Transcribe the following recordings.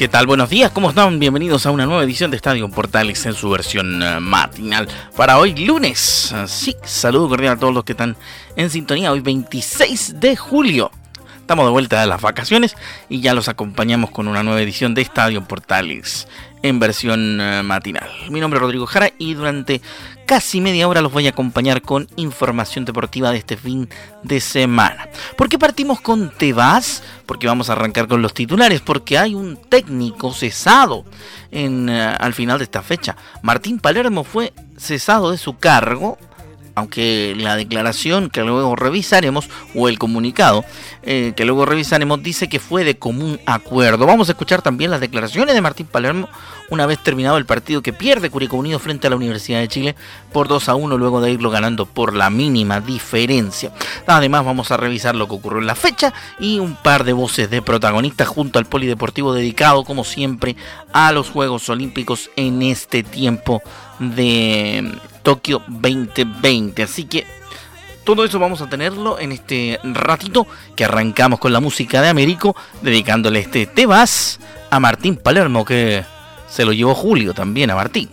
¿Qué tal? Buenos días, ¿cómo están? Bienvenidos a una nueva edición de Estadio Portales en su versión eh, matinal para hoy lunes. Sí, saludo cordial a todos los que están en sintonía hoy 26 de julio. Estamos de vuelta de las vacaciones y ya los acompañamos con una nueva edición de Estadio Portales en versión eh, matinal. Mi nombre es Rodrigo Jara y durante casi media hora los voy a acompañar con información deportiva de este fin de semana. ¿Por qué partimos con Tebas? Porque vamos a arrancar con los titulares, porque hay un técnico cesado eh, al final de esta fecha. Martín Palermo fue cesado de su cargo aunque la declaración que luego revisaremos, o el comunicado eh, que luego revisaremos, dice que fue de común acuerdo. Vamos a escuchar también las declaraciones de Martín Palermo una vez terminado el partido que pierde Curicó Unido frente a la Universidad de Chile por 2 a 1 luego de irlo ganando por la mínima diferencia. Además vamos a revisar lo que ocurrió en la fecha y un par de voces de protagonistas junto al polideportivo dedicado como siempre a los Juegos Olímpicos en este tiempo de Tokio 2020. Así que todo eso vamos a tenerlo en este ratito que arrancamos con la música de Américo, dedicándole este Tebas a Martín Palermo, que se lo llevó Julio también a Martín.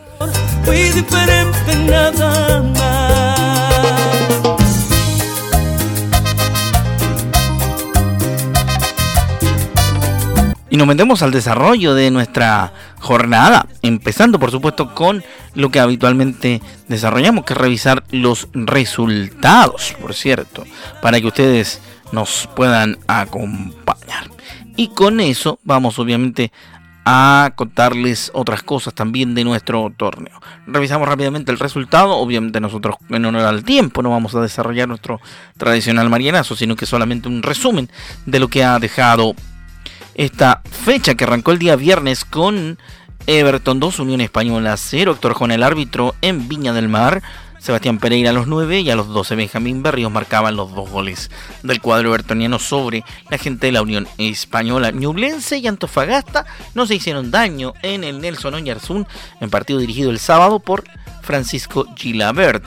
Nos metemos al desarrollo de nuestra jornada, empezando por supuesto con lo que habitualmente desarrollamos, que es revisar los resultados, por cierto, para que ustedes nos puedan acompañar. Y con eso vamos obviamente a contarles otras cosas también de nuestro torneo. Revisamos rápidamente el resultado, obviamente nosotros en honor al tiempo no vamos a desarrollar nuestro tradicional marianazo, sino que solamente un resumen de lo que ha dejado esta fecha que arrancó el día viernes con Everton 2, Unión Española 0, Héctor Jón el árbitro en Viña del Mar. Sebastián Pereira a los 9 y a los 12 Benjamín Berrios marcaban los dos goles del cuadro evertoniano sobre la gente de la Unión Española. Ñublense y Antofagasta no se hicieron daño en el Nelson Oñarzún en partido dirigido el sábado por Francisco Gilabert.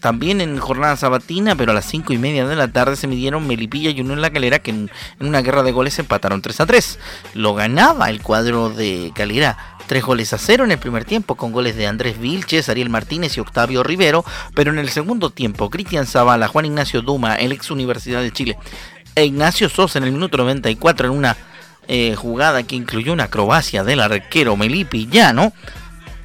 También en jornada sabatina, pero a las 5 y media de la tarde se midieron Melipilla y Unión La Calera, que en, una guerra de goles empataron 3 a 3. Lo ganaba el cuadro de Calera 3 goles a 0 en el primer tiempo, con goles de Andrés Vilches, Ariel Martínez y Octavio Rivero, pero en el segundo tiempo, Cristian Zavala, Juan Ignacio Duma, el ex Universidad de Chile, e Ignacio Sosa en el minuto 94 en una eh, jugada que incluyó una acrobacia del arquero Melipi Llano,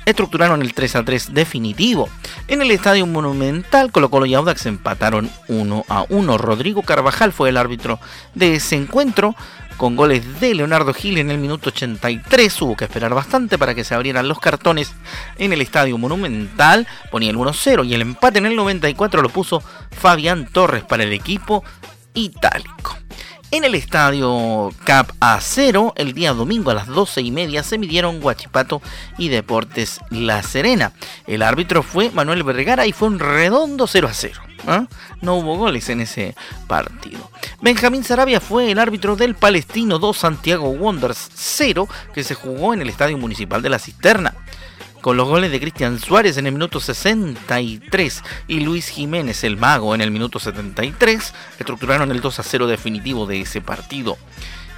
estructuraron el 3 a 3 definitivo. En el Estadio Monumental, Colo Colo y Audax empataron 1 a 1. Rodrigo Carvajal fue el árbitro de ese encuentro con goles de Leonardo Gil en el minuto 83. Hubo que esperar bastante para que se abrieran los cartones en el Estadio Monumental. Ponía el 1-0 y el empate en el 94 lo puso Fabián Torres para el equipo itálico. En el estadio Cap A0, el día domingo a las 12 y media, se midieron Guachipato y Deportes La Serena. El árbitro fue Manuel Vergara y fue un redondo 0 a 0. ¿ah? No hubo goles en ese partido. Benjamín Sarabia fue el árbitro del Palestino 2 Santiago Wonders 0 que se jugó en el Estadio Municipal de La Cisterna con los goles de Cristian Suárez en el minuto 63 y Luis Jiménez el Mago en el minuto 73, estructuraron el 2 a 0 definitivo de ese partido.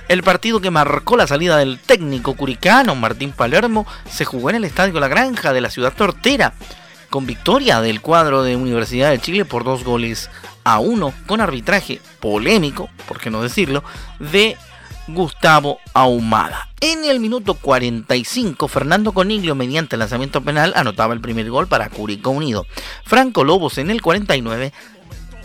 El partido que marcó la salida del técnico curicano Martín Palermo se jugó en el Estadio La Granja de la ciudad tortera, con victoria del cuadro de Universidad de Chile por dos goles a uno, con arbitraje polémico, por qué no decirlo, de Gustavo Ahumada. En el minuto 45, Fernando Coniglio, mediante lanzamiento penal, anotaba el primer gol para Curicó Unido. Franco Lobos en el 49,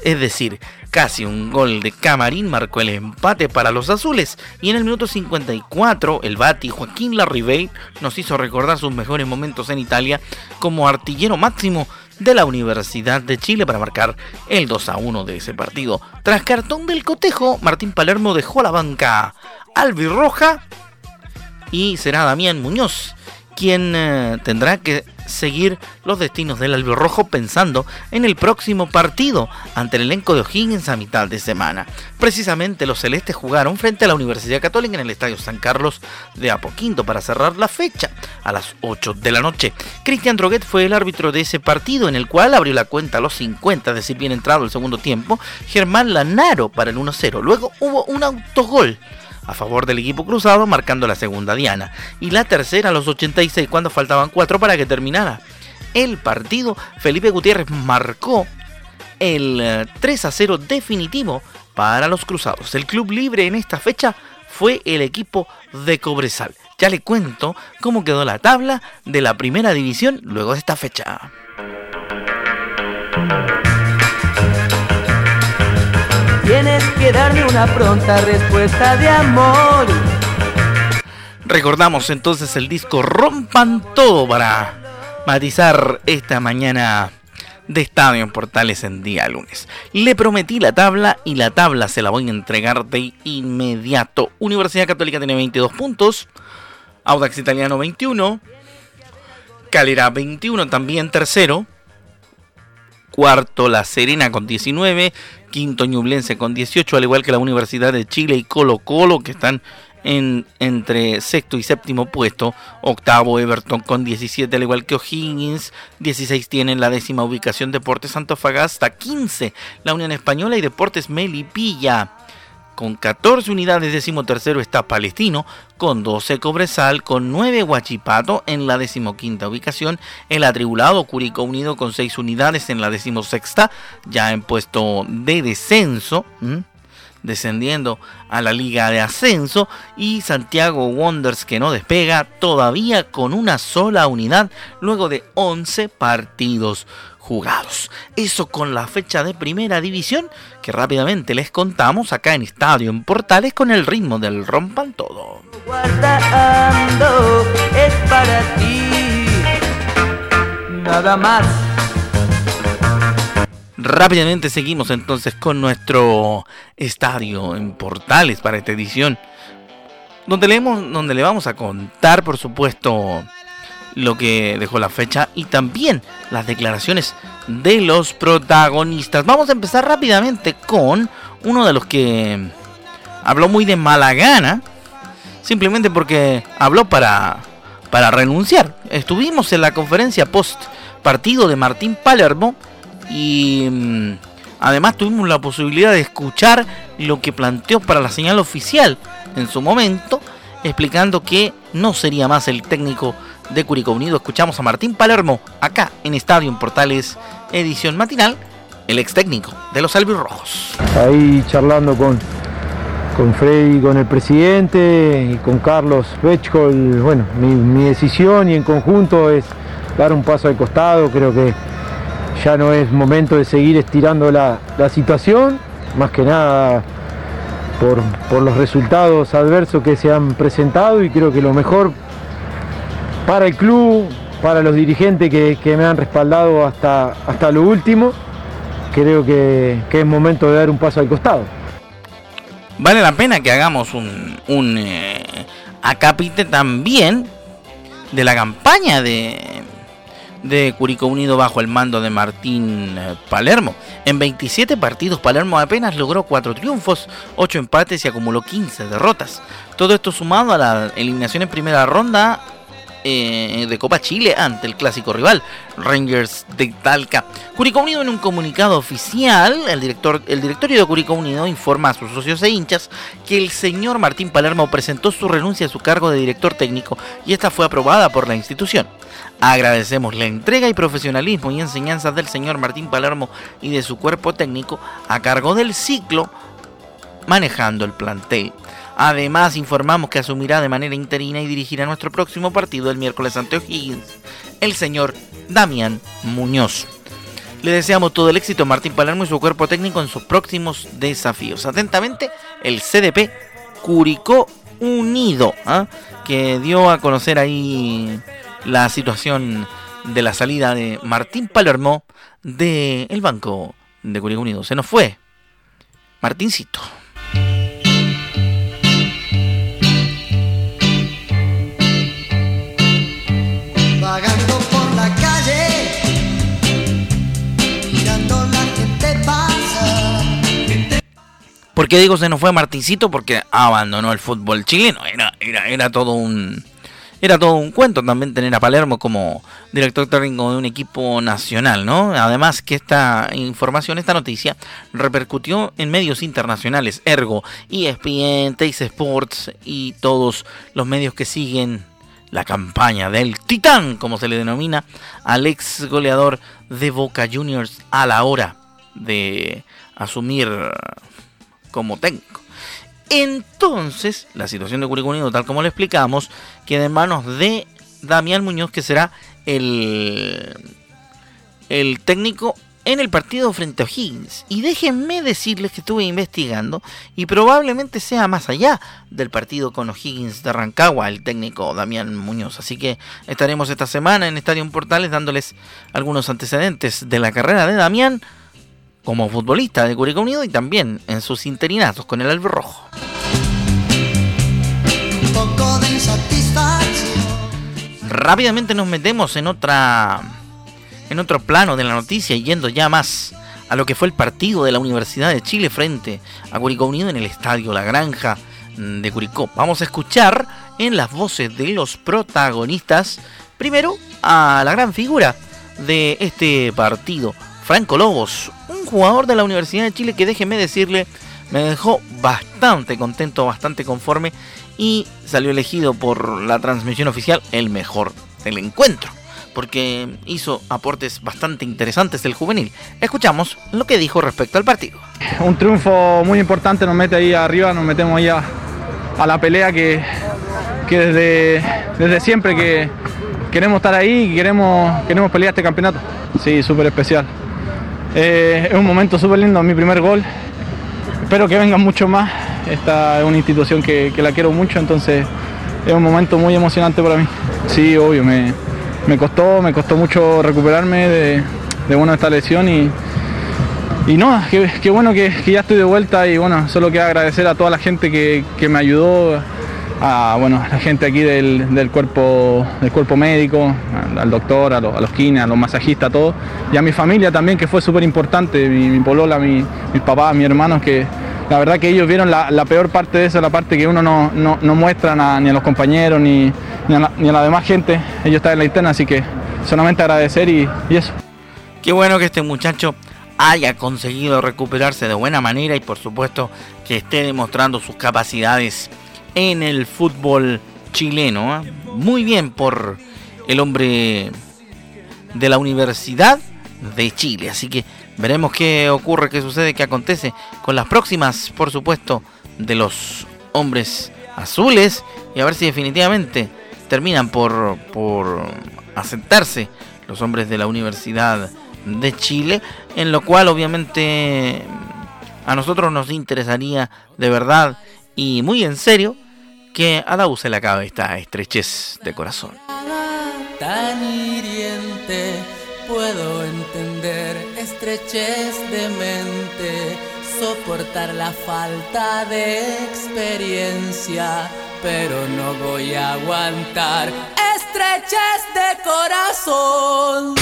es decir, casi un gol de Camarín, marcó el empate para los azules. Y en el minuto 54, el Bati Joaquín Larribey nos hizo recordar sus mejores momentos en Italia como artillero máximo de la Universidad de Chile para marcar el 2 a 1 de ese partido. Tras cartón del cotejo, Martín Palermo dejó la banca albirroja y será Damián Muñoz quien eh, tendrá que seguir los destinos del albirrojo pensando en el próximo partido ante el elenco de O'Higgins a mitad de semana. Precisamente los celestes jugaron frente a la Universidad Católica en el Estadio San Carlos de Apoquinto para cerrar la fecha a las 8 de la noche. Cristian Droguet fue el árbitro de ese partido en el cual abrió la cuenta a los 50, es decir, bien entrado el segundo tiempo, Germán Lanaro para el 1-0. Luego hubo un autogol a favor del equipo cruzado, marcando la segunda diana. Y la tercera a los 86, cuando faltaban 4 para que terminara el partido. Felipe Gutiérrez marcó el 3 eh, a 0 definitivo para los cruzados. El club libre en esta fecha fue el equipo de Cobresal. Ya le cuento cómo quedó la tabla de la primera división luego de esta fecha. Tienes que darme una pronta respuesta de amor. Recordamos entonces el disco Rompan Todo para matizar esta mañana de Estadio en Portales en día lunes. Le prometí la tabla y la tabla se la voy a entregar de inmediato. Universidad Católica tiene 22 puntos, Audax Italiano 21, Calera 21 también tercero, cuarto La Serena con 19, quinto Ñublense con 18, al igual que la Universidad de Chile y Colo Colo que están en, entre sexto y séptimo puesto, octavo Everton con 17, al igual que O'Higgins, 16 tienen la décima ubicación Deportes Antofagasta, 15 la Unión Española y Deportes Melipilla. Con 14 unidades, décimo tercero está Palestino, con 12 Cobresal, con 9 Huachipato en la decimoquinta ubicación, el atribulado Curicó Unido con 6 unidades en la decimosexta, ya en puesto de descenso descendiendo a la liga de ascenso. Y Santiago Wonders que no despega todavía con una sola unidad luego de 11 partidos jugados. Eso con la fecha de primera división que rápidamente les contamos acá en Estadio en Portales con el ritmo del rompan todo. es para ti. Nada más. Rápidamente seguimos entonces con nuestro estadio en Portales para esta edición, donde, leemos, donde le vamos a contar, por supuesto, lo que dejó la fecha y también las declaraciones de los protagonistas. Vamos a empezar rápidamente con uno de los que habló muy de mala gana, simplemente porque habló para, para renunciar. Estuvimos en la conferencia post partido de Martín Palermo y mm, además tuvimos la posibilidad de escuchar lo que planteó para la señal oficial en su momento, explicando que no sería más el técnico de Curicó Unido. Escuchamos a Martín Palermo acá en Estadio Portales edición matinal, el ex técnico de los albirrojos. Ahí charlando con, con Freddy, con el presidente y con Carlos Bechkol, bueno, mi, mi decisión y en conjunto es dar un paso al costado, creo que ya no es momento de seguir estirando la, situación, más que nada por, los resultados adversos que se han presentado y creo que lo mejor para el club, para los dirigentes que, me han respaldado hasta, hasta lo último, creo que, es momento de dar un paso al costado. Vale la pena que hagamos un, un eh, acápite también de la campaña de, de Curicó Unido bajo el mando de Martín eh, Palermo. En 27 partidos, Palermo apenas logró 4 triunfos, 8 empates y acumuló 15 derrotas. Todo esto sumado a la eliminación en primera ronda eh, de Copa Chile ante el clásico rival, Rangers de Talca. Curicó Unido en un comunicado oficial, el, director, el directorio de Curicó Unido informa a sus socios e hinchas que el señor Martín Palermo presentó su renuncia a su cargo de director técnico y esta fue aprobada por la institución. Agradecemos la entrega y profesionalismo y enseñanzas del señor Martín Palermo y de su cuerpo técnico a cargo del ciclo manejando el plantel. Además, informamos que asumirá de manera interina y dirigirá nuestro próximo partido el miércoles ante O'Higgins, el señor Damián Muñoz. Le deseamos todo el éxito a Martín Palermo y su cuerpo técnico en sus próximos desafíos. Atentamente, el CDP Curicó Unido, ¿ah? que dio a conocer ahí la situación de la salida de Martín Palermo del banco de Curicó Unido. Se nos fue Martincito. ¿Por qué digo se nos fue Martincito? Porque abandonó el fútbol chileno. Era, era, era todo un era todo un cuento también tener a Palermo como director técnico de un equipo nacional, ¿no? Además que esta información, esta noticia, repercutió en medios internacionales, ergo, ESPN, Teis Sports y todos los medios que siguen la campaña del Titán, como se le denomina, al ex goleador de Boca Juniors a la hora de asumir como técnico. Entonces, la situación de Curicó Unido, tal como lo explicamos, queda en manos de Damián Muñoz, que será el, el técnico en el partido frente a O'Higgins. Y déjenme decirles que estuve investigando y probablemente sea más allá del partido con O'Higgins de Rancagua, el técnico Damián Muñoz. Así que estaremos esta semana en Estadio Portales dándoles algunos antecedentes de la carrera de Damián como futbolista de Curicó Unido y también en sus interinatos con el Rojo. Rápidamente nos metemos en otra en otro plano de la noticia yendo ya más a lo que fue el partido de la Universidad de Chile frente a Curicó Unido en el estadio La Granja de Curicó. Vamos a escuchar en las voces de los protagonistas primero a la gran figura de este partido, Franco Lobos, un jugador de la Universidad de Chile que déjeme decirle, me dejó bastante contento, bastante conforme y salió elegido por la transmisión oficial el mejor del encuentro, porque hizo aportes bastante interesantes del juvenil. Escuchamos lo que dijo respecto al partido. Un triunfo muy importante nos mete ahí arriba, nos metemos ahí a, la pelea que, desde, desde siempre que queremos estar ahí y queremos, queremos pelear este campeonato. Sí, súper especial. Eh, es un momento súper lindo, mi primer gol. Espero que vengan mucho más. Esta es una institución que, la quiero mucho, entonces es un momento muy emocionante para mí. Sí, obvio, me, costó, me costó mucho recuperarme de, de esta lesión y, y no, qué, bueno que, ya estoy de vuelta y bueno, solo quiero agradecer a toda la gente que, que me ayudó a bueno, la gente aquí del, cuerpo, del cuerpo médico, al, doctor, a, los kines, a los masajistas, a todos, y a mi familia también, que fue súper importante, mi, polola, mi, mis papás, mis hermanos, que la verdad que ellos vieron la, peor parte de eso, la parte que uno no, no, muestra ni a los compañeros, ni, ni, a la, demás gente, ellos están en la interna, así que solamente agradecer y eso. Qué bueno que este muchacho haya conseguido recuperarse de buena manera y por supuesto que esté demostrando sus capacidades en el fútbol chileno. ¿ah? Muy bien por el hombre de la Universidad de Chile. Así que veremos qué ocurre, qué sucede, qué acontece con las próximas, por supuesto, de los hombres azules. Y a ver si definitivamente terminan por, por asentarse los hombres de la Universidad de Chile. En lo cual obviamente a nosotros nos interesaría de verdad y muy en serio que a la U se le acabe esta estrechez de corazón. Tan hiriente, puedo entender estrechez de mente, soportar la falta de experiencia, pero no voy a aguantar estrechez de corazón.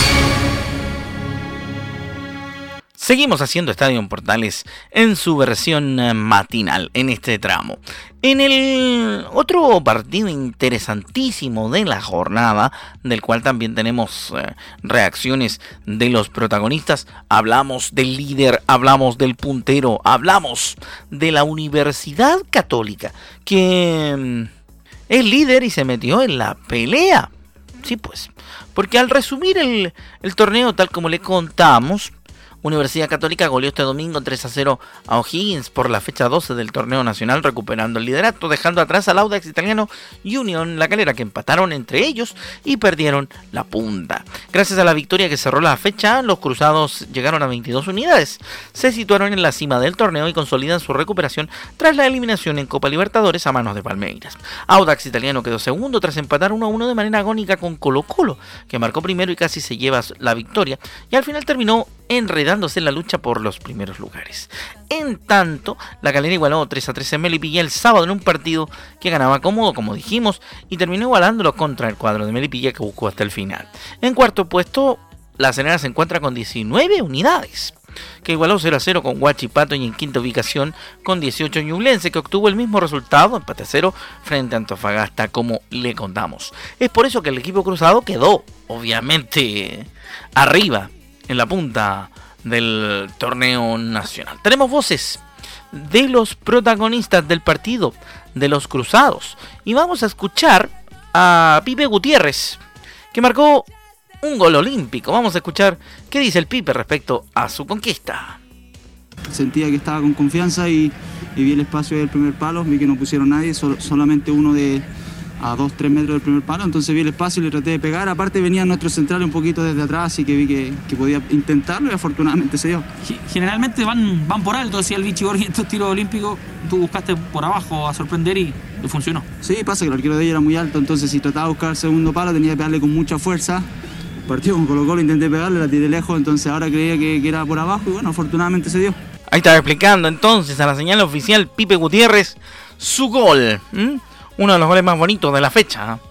Seguimos haciendo Estadio Portales en su versión eh, matinal en este tramo. En el otro partido interesantísimo de la jornada, del cual también tenemos eh, reacciones de los protagonistas, hablamos del líder, hablamos del puntero, hablamos de la Universidad Católica, que mm, es líder y se metió en la pelea. Sí, pues, porque al resumir el, el torneo tal como le contamos, Universidad Católica goleó este domingo 3 a 0 a O'Higgins por la fecha 12 del torneo nacional, recuperando el liderato, dejando atrás al Audax italiano y Unión La Calera, que empataron entre ellos y perdieron la punta. Gracias a la victoria que cerró la fecha, los cruzados llegaron a 22 unidades. Se situaron en la cima del torneo y consolidan su recuperación tras la eliminación en Copa Libertadores a manos de Palmeiras. Audax italiano quedó segundo tras empatar 1 a 1 de manera agónica con Colo Colo, que marcó primero y casi se lleva la victoria, y al final terminó enredándose en la lucha por los primeros lugares. En tanto, la galera igualó 3 a 3 en Melipilla el sábado en un partido que ganaba cómodo, como dijimos, y terminó igualándolo contra el cuadro de Melipilla que buscó hasta el final. En cuarto puesto, la Cenera se encuentra con 19 unidades que igualó 0 a 0 con Huachipato y en quinta ubicación con 18 Ñublense, que obtuvo el mismo resultado, empate a 0, frente a Antofagasta, como le contamos. Es por eso que el equipo cruzado quedó, obviamente, arriba en la punta del torneo nacional. Tenemos voces de los protagonistas del partido, de los cruzados. Y vamos a escuchar a Pipe Gutiérrez, que marcó un gol olímpico. Vamos a escuchar qué dice el Pipe respecto a su conquista. Sentía que estaba con confianza y, vi el espacio del primer palo, vi que no pusieron nadie, solamente uno de, a 2-3 metros del primer palo, entonces vi el espacio y le traté de pegar. Aparte venía nuestro central un poquito desde atrás, así que vi que, podía intentarlo y afortunadamente se dio. Generalmente van, van por alto, decía el Vichy Borgi, estos tiros olímpicos, tú buscaste por abajo a sorprender y, funcionó. Sí, pasa que el arquero de ella era muy alto, entonces si trataba de buscar el segundo palo tenía que pegarle con mucha fuerza. Partido con Colo Colo, intenté pegarle, la tiré lejos, entonces ahora creía que, que era por abajo y bueno, afortunadamente se dio. Ahí estaba explicando entonces a la señal oficial Pipe Gutiérrez su gol uno de los goles más bonitos de la fecha. ¿eh?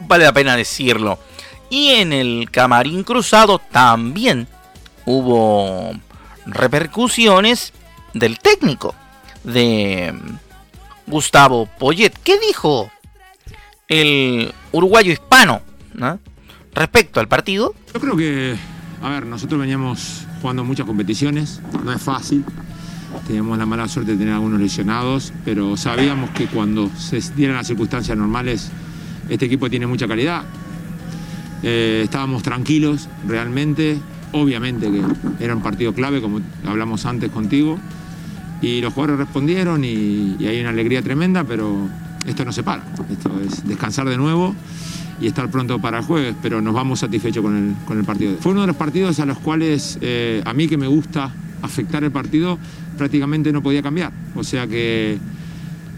Vale la pena decirlo. Y en el camarín cruzado también hubo repercusiones del técnico de Gustavo Poyet. ¿Qué dijo el uruguayo hispano respecto al partido? Yo creo que, a ver, nosotros veníamos jugando muchas competiciones, no es fácil. Teníamos la mala suerte de tener algunos lesionados, pero sabíamos que cuando se dieran las circunstancias normales, este equipo tiene mucha calidad. Eh, estábamos tranquilos realmente, obviamente que era un partido clave, como hablamos antes contigo, y los jugadores respondieron y, hay una alegría tremenda, pero esto no se para, esto es descansar de nuevo y estar pronto para el jueves, pero nos vamos satisfechos con el, con el partido. Fue uno de los partidos a los cuales eh, a mí que me gusta afectar el partido, prácticamente no podía cambiar. O sea que,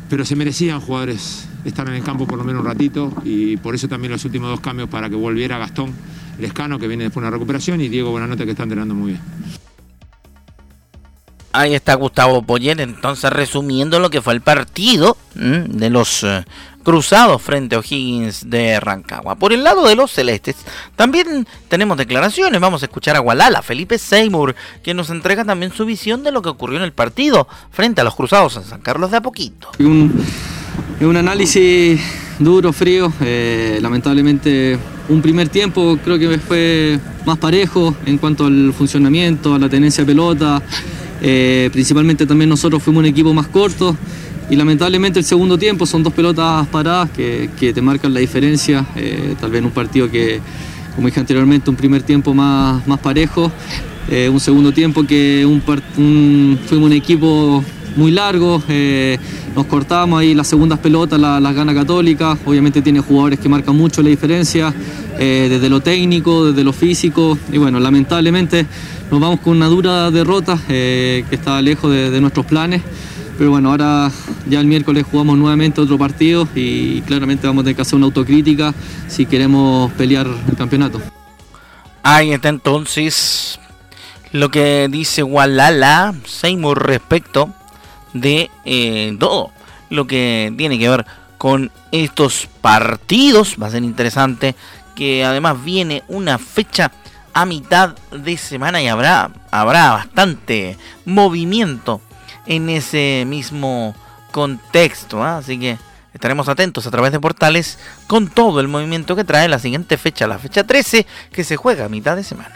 pero se merecían jugadores estar en el campo por lo menos un ratito y por eso también los últimos dos cambios para que volviera Gastón Lescano, que viene después de una recuperación, y Diego Buenanote, que está entrenando muy bien. Ahí está Gustavo Poyer, entonces resumiendo lo que fue el partido de los eh, cruzados frente a O'Higgins de Rancagua. Por el lado de los celestes, también tenemos declaraciones. Vamos a escuchar a Gualala, Felipe Seymour, que nos entrega también su visión de lo que ocurrió en el partido frente a los cruzados en San Carlos de a poquito. Un, un análisis duro, frío. Eh, lamentablemente, un primer tiempo creo que fue más parejo en cuanto al funcionamiento, a la tenencia de pelota. Eh, principalmente también nosotros fuimos un equipo más corto. Y lamentablemente el segundo tiempo son dos pelotas paradas que, te marcan la diferencia. Eh, tal vez un partido que, como dije anteriormente, un primer tiempo más, más parejo. Eh, un segundo tiempo que fuimos un equipo muy largo, eh, nos cortamos ahí las segundas pelotas, las gana Católica, obviamente tiene jugadores que marcan mucho la diferencia, desde lo técnico, desde lo físico, y bueno, lamentablemente nos vamos con una dura derrota que está lejos de nuestros planes. Pero bueno, ahora ya el miércoles jugamos nuevamente otro partido y claramente vamos a tener que hacer una autocrítica si queremos pelear el campeonato. Ahí está entonces lo que dice Walala Seymour respecto de eh, todo lo que tiene que ver con estos partidos. Va a ser interesante que además viene una fecha a mitad de semana y habrá, habrá bastante movimiento en ese mismo contexto. ¿ah? Así que estaremos atentos a través de portales con todo el movimiento que trae la siguiente fecha, la fecha 13, que se juega a mitad de semana.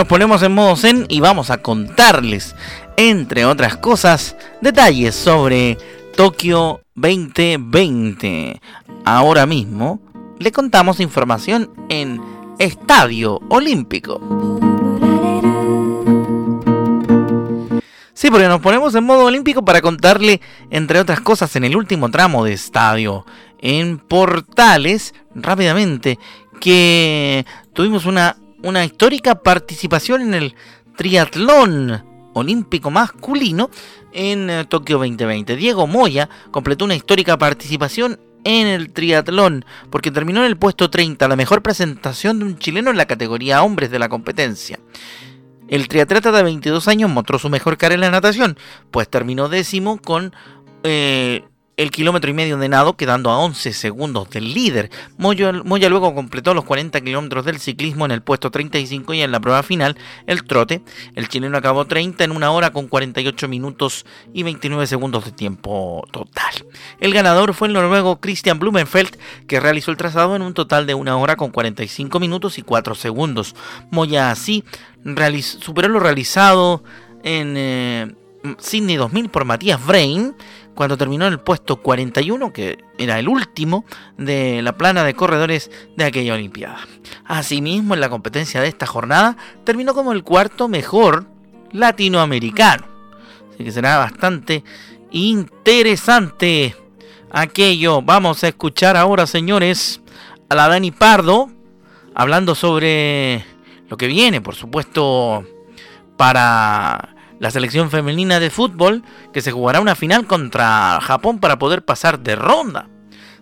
Nos ponemos en modo zen y vamos a contarles, entre otras cosas, detalles sobre Tokio 2020. Ahora mismo le contamos información en Estadio Olímpico. Sí, porque nos ponemos en modo olímpico para contarle, entre otras cosas, en el último tramo de estadio, en Portales, rápidamente, que tuvimos una, una histórica participación en el triatlón olímpico masculino en eh, Tokio 2020. Diego Moya completó una histórica participación en el triatlón, porque terminó en el puesto 30, la mejor presentación de un chileno en la categoría hombres de la competencia. El triatleta de 22 años mostró su mejor cara en la natación, pues terminó décimo con eh, el kilómetro y medio de nado, quedando a 11 segundos del líder. Moya, luego completó los 40 kilómetros del ciclismo en el puesto 35 y en la prueba final, el trote. El chileno acabó 30 en una hora con 48 minutos y 29 segundos de tiempo total. El ganador fue el noruego Christian Blumenfeld, que realizó el trazado en un total de una hora con 45 minutos y 4 segundos. Moya así superó lo realizado en eh, Sydney 2000 por Matías Brain cuando terminó en el puesto 41, que era el último de la plana de corredores de aquella Olimpiada. Asimismo, en la competencia de esta jornada, terminó como el cuarto mejor latinoamericano. Así que será bastante interesante aquello. Vamos a escuchar ahora, señores, a la Dani Pardo hablando sobre lo que viene, por supuesto, para la selección femenina de fútbol que se jugará una final contra Japón para poder pasar de ronda.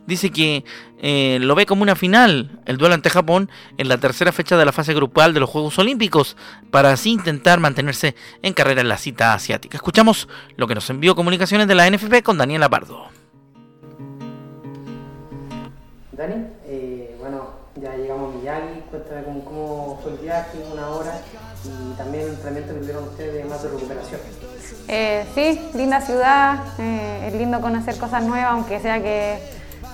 Dice que eh, lo ve como una final, el duelo ante Japón, en la tercera fecha de la fase grupal de los Juegos Olímpicos, para así intentar mantenerse en carrera en la cita asiática. Escuchamos lo que nos envió comunicaciones de la NFP con Daniel Pardo. Dani, eh, bueno, ya llegamos a Miyagi, cuéntame cómo, fue el viaje, una hora y también el entrenamiento que tuvieron ustedes más de recuperación. Eh, sí, linda ciudad, eh, es lindo conocer cosas nuevas, aunque sea que,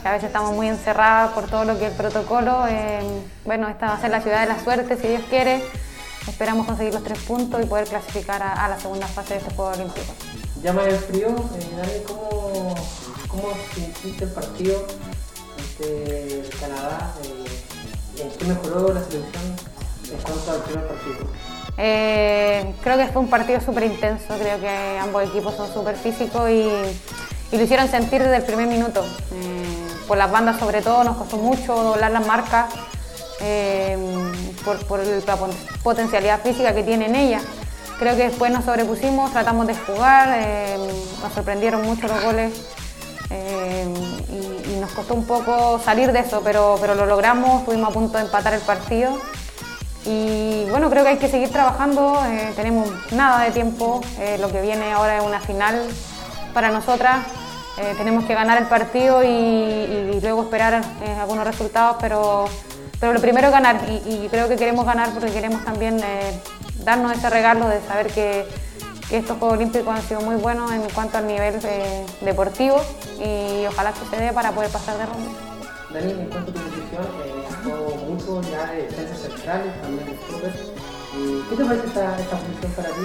a veces estamos muy encerradas por todo lo que es el protocolo. Eh, bueno, esta va a ser la ciudad de la suerte, si Dios quiere. Esperamos conseguir los tres puntos y poder clasificar a, la segunda fase de este Juego Olímpico. Ya más el frío, Dani, ¿cómo, ¿cómo sentiste el partido ante Canadá? ¿En qué mejoró la selección en cuanto al primer partido? Eh, creo que fue un partido súper intenso, creo que ambos equipos son súper físicos y, lo hicieron sentir desde el primer minuto. Eh, por las bandas sobre todo nos costó mucho doblar las marcas eh, por, la potencialidad física que tienen ellas. Creo que después nos sobrepusimos, tratamos de jugar, nos sorprendieron mucho los goles y, y, nos costó un poco salir de eso, pero, pero lo logramos, estuvimos a punto de empatar el partido y bueno, creo que hay que seguir trabajando, eh, tenemos nada de tiempo, eh, lo que viene ahora es una final para nosotras, eh, tenemos que ganar el partido y, luego esperar algunos resultados, pero, pero lo primero es ganar y, creo que queremos ganar porque queremos también darnos ese regalo de saber que, estos Juegos Olímpicos han sido muy buenos en cuanto al nivel deportivo y ojalá que se dé para poder pasar de ronda. Eh, ya de defensas centrales, también de super. ¿Qué te parece esta, esta posición para ti?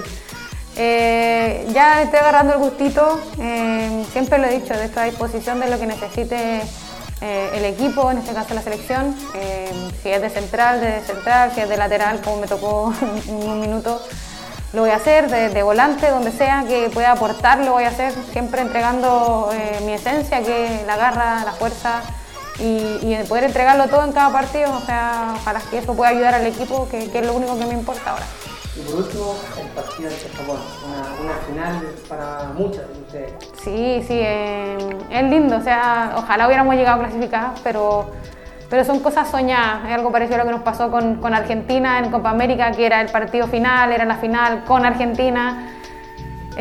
Eh, ya estoy agarrando el gustito, eh, siempre lo he dicho, de esta disposición de lo que necesite eh, el equipo, en este caso la selección, si es de central, de central, si es de lateral, como me tocó un minuto, lo voy a hacer, de, de, volante, donde sea que pueda aportar, lo voy a hacer, siempre entregando mi esencia, que es la garra, la fuerza, y, poder entregarlo todo en cada partido, o sea, ojalá que eso pueda ayudar al equipo, que, es lo único que me importa ahora. Y por último, el partido ante Japón, una, una, final para muchas de ustedes. Sí, sí, eh, es lindo, o sea, ojalá hubiéramos llegado a clasificar, pero, pero son cosas soñadas, es algo parecido a lo que nos pasó con, con Argentina en Copa América, que era el partido final, era la final con Argentina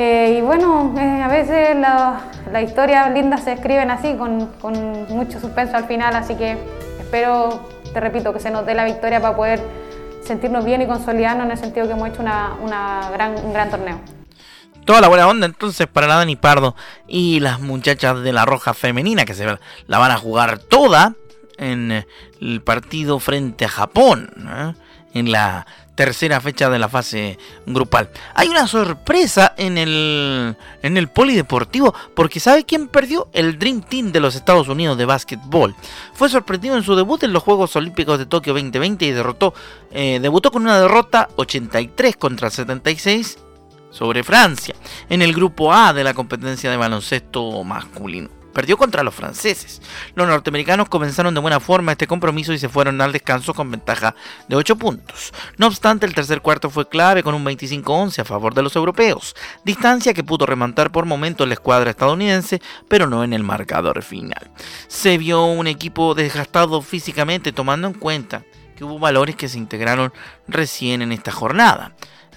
eh, y bueno, eh, a veces las historias lindas se escriben así, con, mucho suspenso al final, así que espero, te repito, que se nos dé la victoria para poder sentirnos bien y consolidarnos en el sentido que hemos hecho una, gran, un gran torneo. Toda la buena onda entonces para la Dani Pardo y las muchachas de la Roja Femenina que se la van a jugar toda en el partido frente a Japón. ¿eh? en la tercera fecha de la fase grupal. Hay una sorpresa en el, en el polideportivo porque ¿sabe quién perdió? El Dream Team de los Estados Unidos de básquetbol. Fue sorprendido en su debut en los Juegos Olímpicos de Tokio 2020 y derrotó, eh, debutó con una derrota 83 contra 76 sobre Francia en el grupo A de la competencia de baloncesto masculino perdió contra los franceses. Los norteamericanos comenzaron de buena forma este compromiso y se fueron al descanso con ventaja de 8 puntos. No obstante, el tercer cuarto fue clave con un 25-11 a favor de los europeos, distancia que pudo remontar por momentos la escuadra estadounidense, pero no en el marcador final. Se vio un equipo desgastado físicamente tomando en cuenta que hubo valores que se integraron recién en esta jornada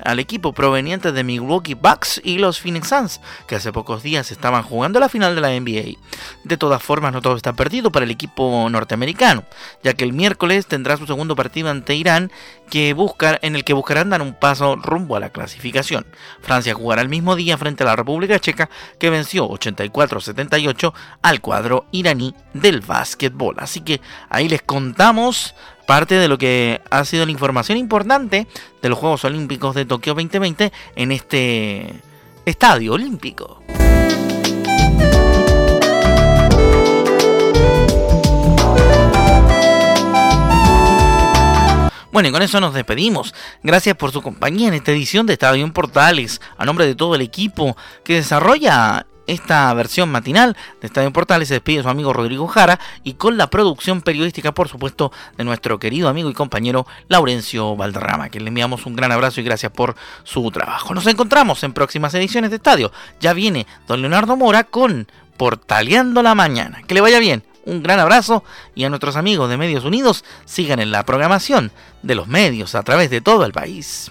al equipo proveniente de Milwaukee Bucks y los Phoenix Suns, que hace pocos días estaban jugando la final de la NBA. De todas formas, no todo está perdido para el equipo norteamericano, ya que el miércoles tendrá su segundo partido ante Irán, que busca, en el que buscarán dar un paso rumbo a la clasificación. Francia jugará el mismo día frente a la República Checa, que venció 84-78 al cuadro iraní del básquetbol. Así que ahí les contamos parte de lo que ha sido la información importante de los Juegos Olímpicos de Tokio 2020 en este estadio olímpico. Bueno, y con eso nos despedimos. Gracias por su compañía en esta edición de Estadio en Portales. A nombre de todo el equipo que desarrolla esta versión matinal de Estadio Portales se despide su amigo Rodrigo Jara y con la producción periodística, por supuesto, de nuestro querido amigo y compañero Laurencio Valderrama, que le enviamos un gran abrazo y gracias por su trabajo. Nos encontramos en próximas ediciones de Estadio. Ya viene don Leonardo Mora con Portaleando la Mañana. Que le vaya bien. Un gran abrazo y a nuestros amigos de Medios Unidos sigan en la programación de los medios a través de todo el país.